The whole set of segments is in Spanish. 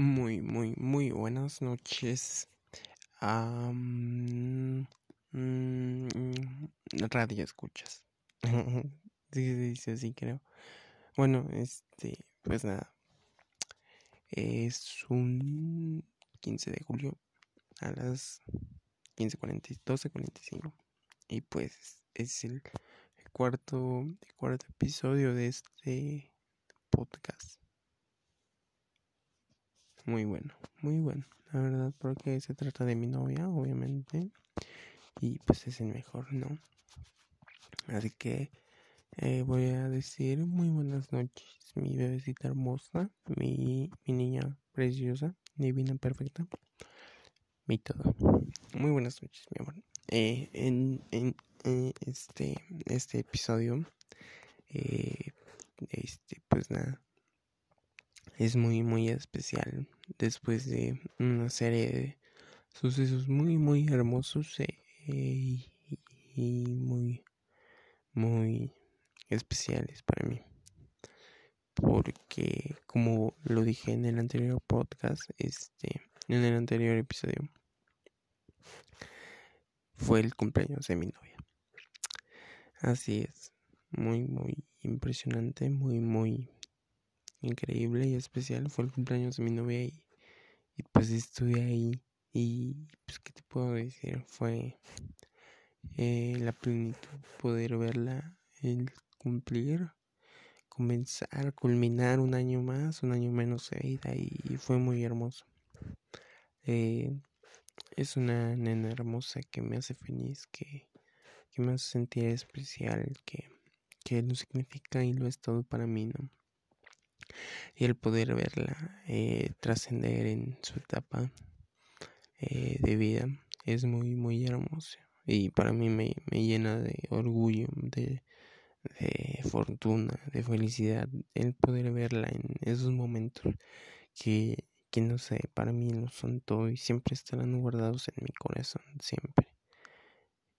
Muy, muy, muy buenas noches. Um, radio escuchas. sí, se dice así, creo. Bueno, este, pues nada. Es un 15 de julio a las 15.40, 12.45. Y pues es el, cuarto, el cuarto episodio de este podcast. Muy bueno, muy bueno, la verdad, porque se trata de mi novia, obviamente. Y pues es el mejor, ¿no? Así que eh, voy a decir muy buenas noches, mi bebecita hermosa, mi, mi niña preciosa, divina, perfecta, mi todo. Muy buenas noches, mi amor. Eh, en, en eh, este, este episodio, este, pues nada, es muy, muy especial después de una serie de sucesos muy, muy hermosos y, y muy muy especiales para mí. Porque como lo dije en el anterior podcast, este, en el anterior episodio, fue el cumpleaños de mi novia. Así es, muy, muy impresionante, muy, muy increíble y especial. Fue el cumpleaños de mi novia y, pues estuve ahí y pues qué te puedo decir, fue eh, la plenitud, poder verla, el cumplir, comenzar, culminar un año más, un año menos de vida y fue muy hermoso. Eh, es una nena hermosa que me hace feliz, que, que me hace sentir especial, que, que lo significa y lo es todo para mí, ¿no? Y el poder verla eh, trascender en su etapa de vida es muy, muy hermoso y para mí me, me llena de orgullo, de, de, fortuna, de felicidad el poder verla en esos momentos que, que no sé, para mí lo son todo y siempre estarán guardados en mi corazón, siempre.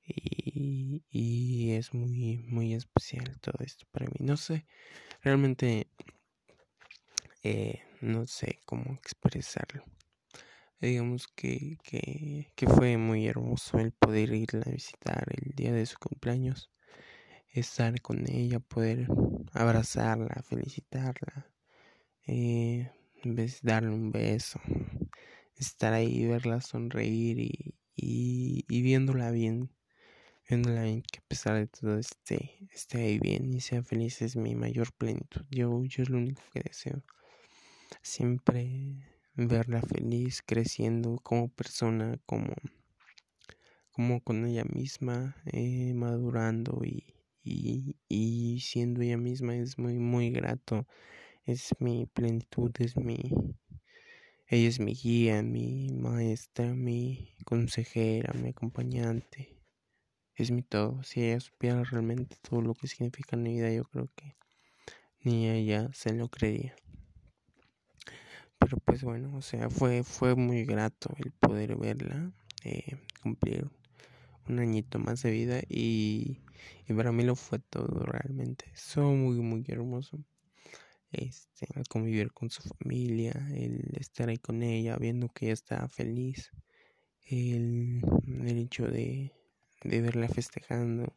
Y, y es muy, muy especial todo esto para mí. No sé, realmente eh, no sé cómo expresarlo digamos que, que, que, fue muy hermoso el poder irla a visitar el día de su cumpleaños, estar con ella, poder abrazarla, felicitarla, eh, darle un beso, estar ahí, verla sonreír y, y, y viéndola bien, que a pesar de todo esté, esté ahí bien y sea feliz es mi mayor plenitud. Yo, yo es lo único que deseo. Siempre verla feliz, creciendo como persona, como, como con ella misma, eh, madurando y, y, y, siendo ella misma es muy, muy grato. Es mi plenitud, es mi... Ella es mi guía, mi maestra, mi consejera, mi acompañante. Es mi todo. Si ella supiera realmente todo lo que significa mi vida, yo creo que ni ella se lo creería pero pues bueno, o sea, fue, fue muy grato el poder verla, eh, cumplir un añito más de vida y, para mí lo fue todo realmente. Fue muy, muy hermoso. Este, el convivir con su familia, el estar ahí con ella, viendo que ella estaba feliz, el, el hecho de, de verla festejando,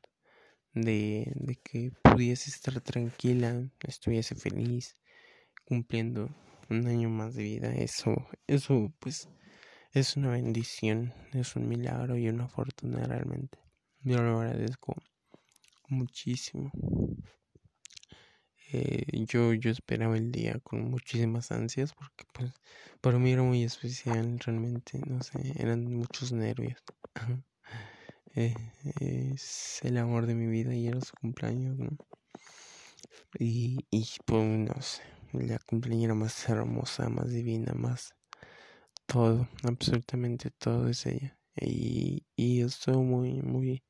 de, de que pudiese estar tranquila, estuviese feliz, cumpliendo un año más de vida, eso, eso pues es una bendición, es un milagro y una fortuna realmente. Yo lo agradezco muchísimo. Eh, yo, yo esperaba el día con muchísimas ansias porque pues para mí era muy especial realmente, no sé, eran muchos nervios. eh, es el amor de mi vida y era su cumpleaños, ¿no? Y, y pues no sé, la cumpleañera más hermosa, más divina, más todo, absolutamente todo es ella. Y, y estuvo muy, muy,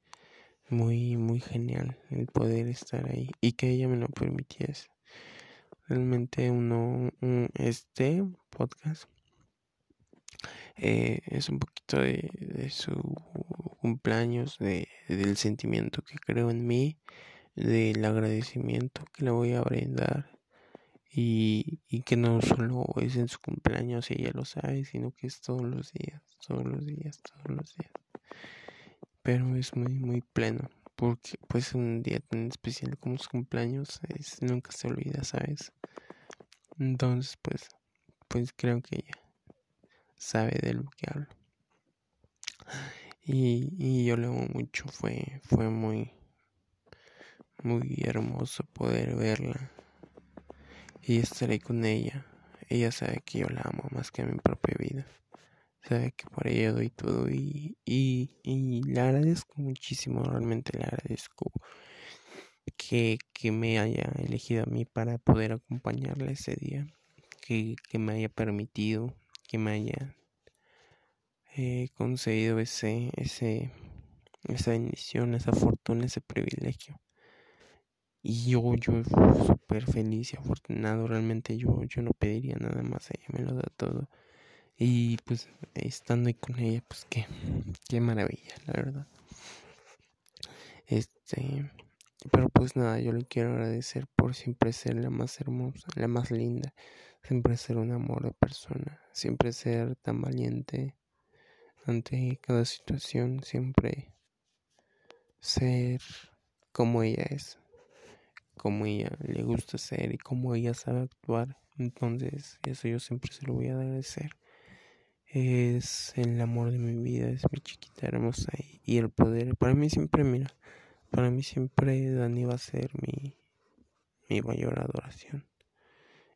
muy, muy genial el poder estar ahí y que ella me lo permitiese. Realmente uno, este podcast eh, es un poquito de, de su cumpleaños, de, del sentimiento que creo en mí, del agradecimiento que le voy a brindar y, y que no solo es en su cumpleaños y ella lo sabe, sino que es todos los días, todos los días, todos los días. Pero es muy, muy pleno, porque pues un día tan especial como su cumpleaños es, nunca se olvida, ¿sabes? Entonces, pues, pues creo que ella sabe de lo que hablo. Y, y yo le amo mucho, fue, fue muy, muy hermoso poder verla y estaré con ella. Ella sabe que yo la amo más que a mi propia vida. Sabe que por ella doy todo y, y, y le agradezco muchísimo, realmente le agradezco que, que me haya elegido a mí para poder acompañarla ese día, que, que me haya permitido, que me haya eh, concedido ese, ese, esa bendición, esa fortuna, ese privilegio. Y yo, yo súper feliz y afortunado, realmente yo, yo no pediría nada más, ella me lo da todo. Y pues estando ahí con ella, pues qué, qué maravilla, la verdad. Este, pero pues nada, yo le quiero agradecer por siempre ser la más hermosa, la más linda, siempre ser un amor de persona, siempre ser tan valiente ante cada situación, siempre ser como ella es como ella le gusta ser y como ella sabe actuar. Entonces, eso yo siempre se lo voy a agradecer. Es el amor de mi vida, es mi chiquita hermosa y, el poder. Para mí siempre, mira, para mí siempre Dani va a ser mi, mi mayor adoración.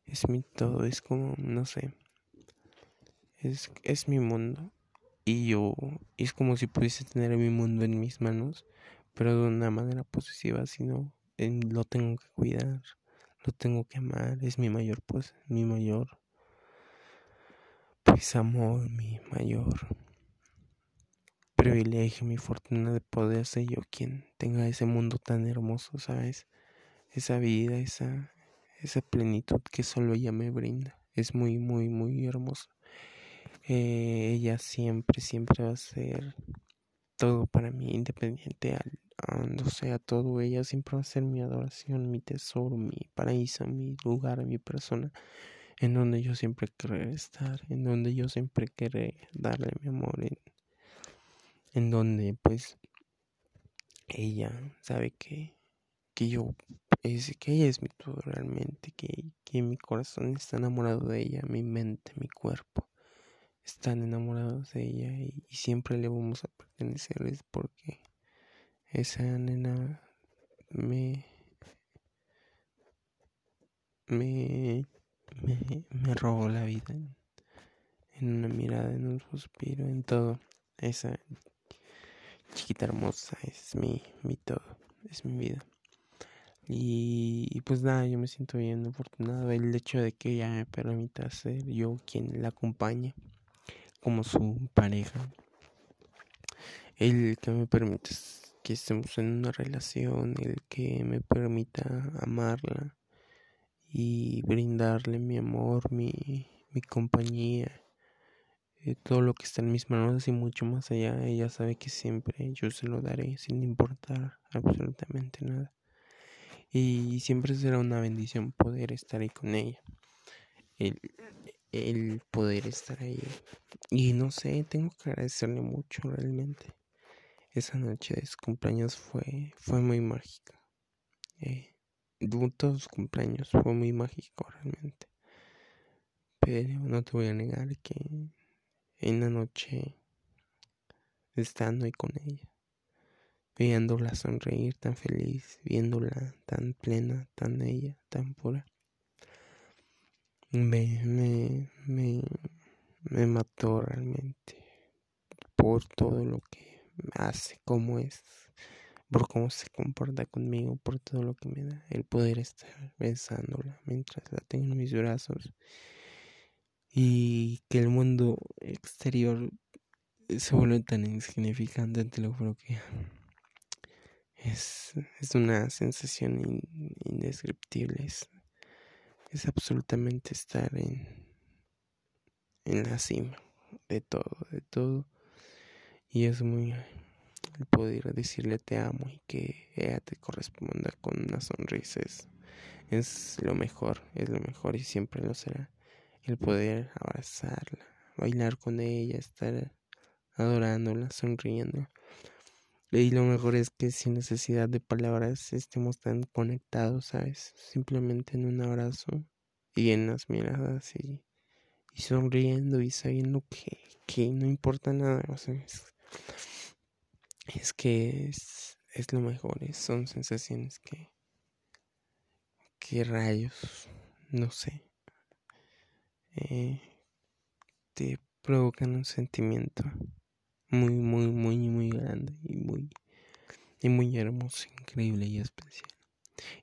Es mi todo, es como, no sé, es, es mi mundo. Y yo, es como si pudiese tener mi mundo en mis manos, pero de una manera posesiva, sino lo tengo que cuidar, lo tengo que amar, es mi mayor pues, mi mayor pues amor, mi mayor privilegio, mi fortuna de poder ser yo quien tenga ese mundo tan hermoso, ¿sabes? Esa vida, esa, esa plenitud que solo ella me brinda. Es muy, muy, muy hermoso. Eh, ella siempre, siempre va a ser todo para mí, independiente al, o sea, todo ella siempre va a ser mi adoración, mi tesoro, mi paraíso, mi lugar, mi persona, en donde yo siempre querré estar, en donde yo siempre querré darle mi amor, en, en donde pues ella sabe que, que yo, es, que ella es mi todo realmente, que, que mi corazón está enamorado de ella, mi mente, mi cuerpo están enamorados de ella y, y siempre le vamos a pertenecerles porque esa nena me, me, me, me robó la vida en, una mirada, en un suspiro, en todo. Esa chiquita hermosa es mi, mi todo, es mi vida. Y, pues nada, yo me siento bien afortunado. El hecho de que ella me permita ser yo quien la acompañe como su pareja. El que me permite que estemos en una relación, el que me permita amarla y brindarle mi amor, mi, mi compañía, eh, todo lo que está en mis manos y mucho más allá. Ella sabe que siempre yo se lo daré sin importar absolutamente nada. Y siempre será una bendición poder estar ahí con ella. El, el poder estar ahí. Y no sé, tengo que agradecerle mucho realmente esa noche de su cumpleaños fue, fue muy mágica. Eh, todos sus cumpleaños fue muy mágico realmente. Pero no te voy a negar que en la noche, estando ahí con ella, viéndola sonreír tan feliz, viéndola tan plena, tan ella, tan pura, me, me, me, me mató realmente por todo lo que hace, cómo es, por cómo se comporta conmigo, por todo lo que me da, el poder estar besándola mientras la tengo en mis brazos. Y que el mundo exterior se vuelve tan insignificante, te lo juro que es, es una sensación indescriptible, es, es absolutamente estar en, en la cima de todo, de todo y es muy el poder decirle te amo y que ella te corresponda con una sonrisa. Es, lo mejor, es lo mejor y siempre lo será. El poder abrazarla, bailar con ella, estar adorándola, sonriendo. Y lo mejor es que sin necesidad de palabras estemos tan conectados, ¿sabes? Simplemente en un abrazo y en las miradas y, sonriendo y sabiendo que, que no importa nada. O sea, que es, es, lo mejor, son sensaciones que, que rayos, no sé, eh, te provocan un sentimiento muy, muy, muy, muy grande y muy, y muy hermoso, increíble y especial.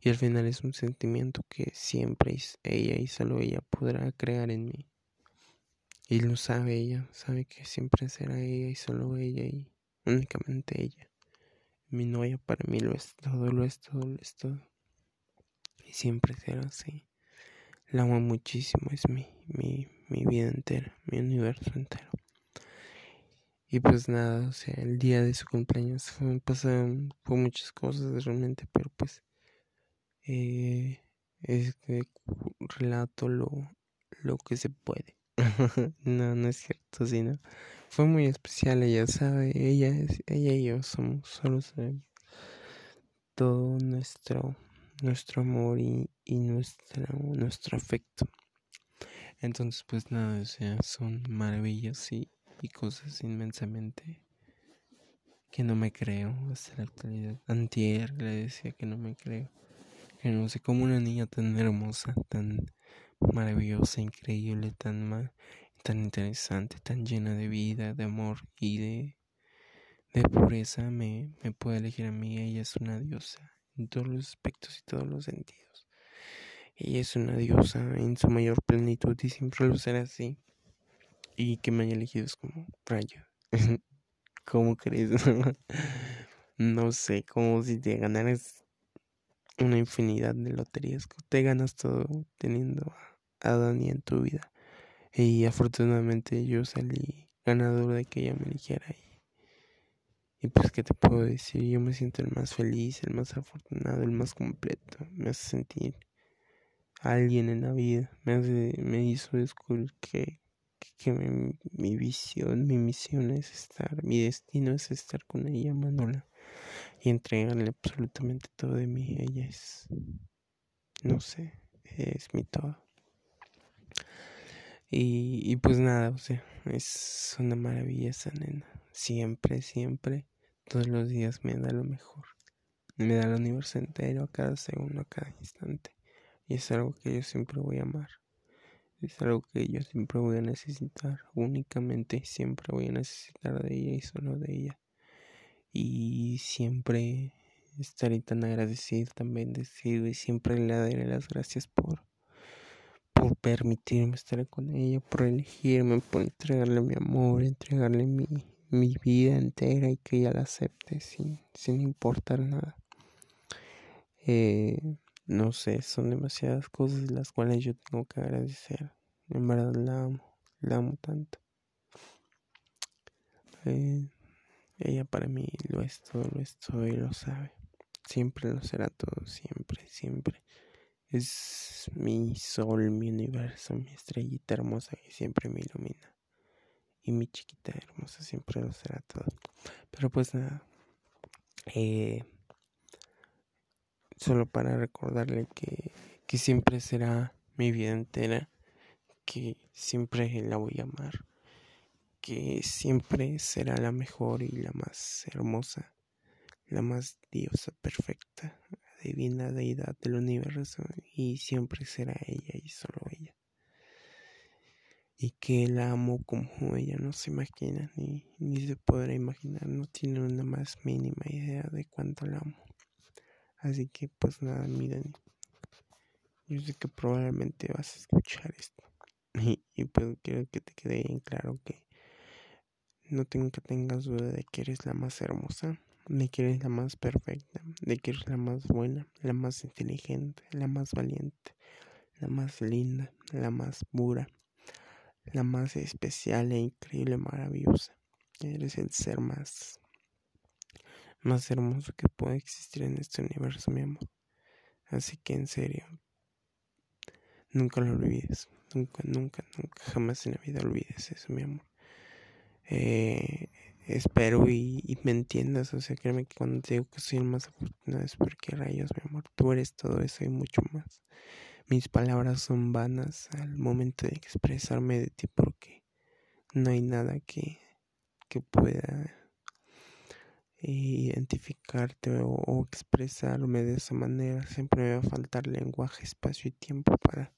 Y al final es un sentimiento que siempre ella y solo ella podrá crear en mí. Y lo sabe ella, sabe que siempre será ella y solo ella y únicamente ella. Mi novia para mí lo es todo, lo es todo, lo es todo. Y siempre será así. La amo muchísimo, es mi, mi, mi vida entera, mi universo entero. Y pues nada, o sea, el día de su cumpleaños fue, pasaron muchas cosas realmente, pero pues eh, es que relato lo, lo que se puede. no, no es cierto, sino fue muy especial, ella sabe, ella, ella y yo somos, solo sabemos todo nuestro, nuestro amor y, y nuestro, nuestro afecto. Entonces, pues nada, o sea, son maravillas y y cosas inmensamente que no me creo hasta la actualidad. Antier le decía que no me creo. Que no sé cómo una niña tan hermosa, tan maravillosa, increíble, tan tan interesante, tan llena de vida, de amor y de, de pureza me, me puede elegir a mí. Ella es una diosa en todos los aspectos y todos los sentidos. Ella es una diosa en su mayor plenitud y siempre lo así. Y que me haya elegido es como rayo. ¿Cómo crees? no sé, como si te ganaras una infinidad de loterías. Te ganas todo teniendo a Dani en tu vida. Y afortunadamente yo salí ganador de que ella me eligiera. Y, y pues, ¿qué te puedo decir? Yo me siento el más feliz, el más afortunado, el más completo. Me hace sentir alguien en la vida. Me, hace, me hizo descubrir que que mi, visión, mi misión es estar, mi destino es estar con ella, Manola, y entregarle absolutamente todo de mí. Ella es, no sé, es mi todo. Y, pues nada, o sea, es una maravilla esa nena. Siempre, siempre, todos los días me da lo mejor. Me da el universo entero a cada segundo, a cada instante. Y es algo que yo siempre voy a amar. Es algo que yo siempre voy a necesitar, únicamente siempre voy a necesitar de ella y solo de ella. Y siempre estaré tan agradecido, tan bendecido y siempre le daré las gracias por, por permitirme estar con ella, por elegirme, por entregarle mi amor, entregarle mi, mi vida entera y que ella la acepte sin, sin importar nada. Eh, no sé, son demasiadas cosas las cuales yo tengo que agradecer. En verdad la amo, la amo tanto. Eh, ella para mí lo es todo, lo es todo y lo sabe. Siempre lo será todo, siempre, siempre. Es mi sol, mi universo, mi estrellita hermosa que siempre me ilumina. Y mi chiquita hermosa siempre lo será todo. Pero pues nada. Eh, solo para recordarle que, que siempre será mi vida entera, que siempre la voy a amar, que siempre será la mejor y la más hermosa, la más diosa perfecta, divina deidad del universo, y siempre será ella y solo ella. Y que la amo como ella no se imagina, ni, ni se podrá imaginar, no tiene una más mínima idea de cuánto la amo. Así que pues nada, miren. Yo sé que probablemente vas a escuchar esto. Y, pues quiero que te quede bien claro que no tengo que tengas duda de que eres la más hermosa, de que eres la más perfecta, de que eres la más buena, la más inteligente, la más valiente, la más linda, la más pura, la más especial e increíble, maravillosa. Eres el ser más más hermoso que puede existir en este universo, mi amor. Así que en serio, Nunca lo olvides. Nunca, nunca, nunca, jamás en la vida olvides eso, mi amor. Eh, espero y, me entiendas. O sea, créeme que cuando te digo que soy el más afortunado es porque rayos, mi amor, tú eres todo eso y mucho más. Mis palabras son vanas al momento de expresarme de ti porque no hay nada que, que pueda identificarte o, expresarme de esa manera. Siempre me va a faltar lenguaje, espacio y tiempo para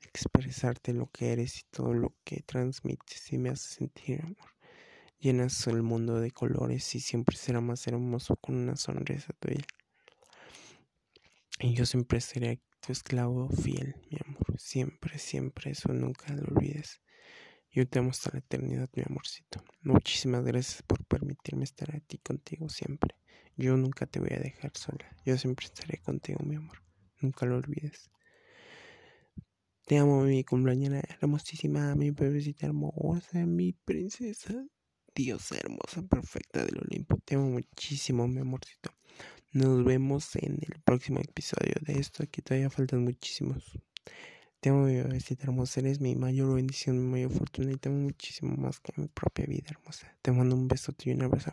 expresarte lo que eres y todo lo que transmites y me hace sentir amor. Llenas el mundo de colores y siempre será más hermoso con una sonrisa tuya. Y yo siempre seré tu esclavo fiel, mi amor. Siempre, siempre, eso nunca lo olvides. Yo te amo hasta la eternidad, mi amorcito. Muchísimas gracias por permitirme estar aquí contigo siempre. Yo nunca te voy a dejar sola. Yo siempre estaré contigo, mi amor. Nunca lo olvides. Te amo, mi cumpleañera hermosísima, mi bebecita hermosa, mi princesa. Diosa hermosa, perfecta del Olimpo. Te amo muchísimo, mi amorcito. Nos vemos en el próximo episodio de esto. Aquí todavía faltan muchísimos. Te amo, mi bebecita hermosa. Eres mi mayor bendición, mi mayor fortuna. Y te amo muchísimo más que mi propia vida hermosa. Te mando un beso y un abrazo.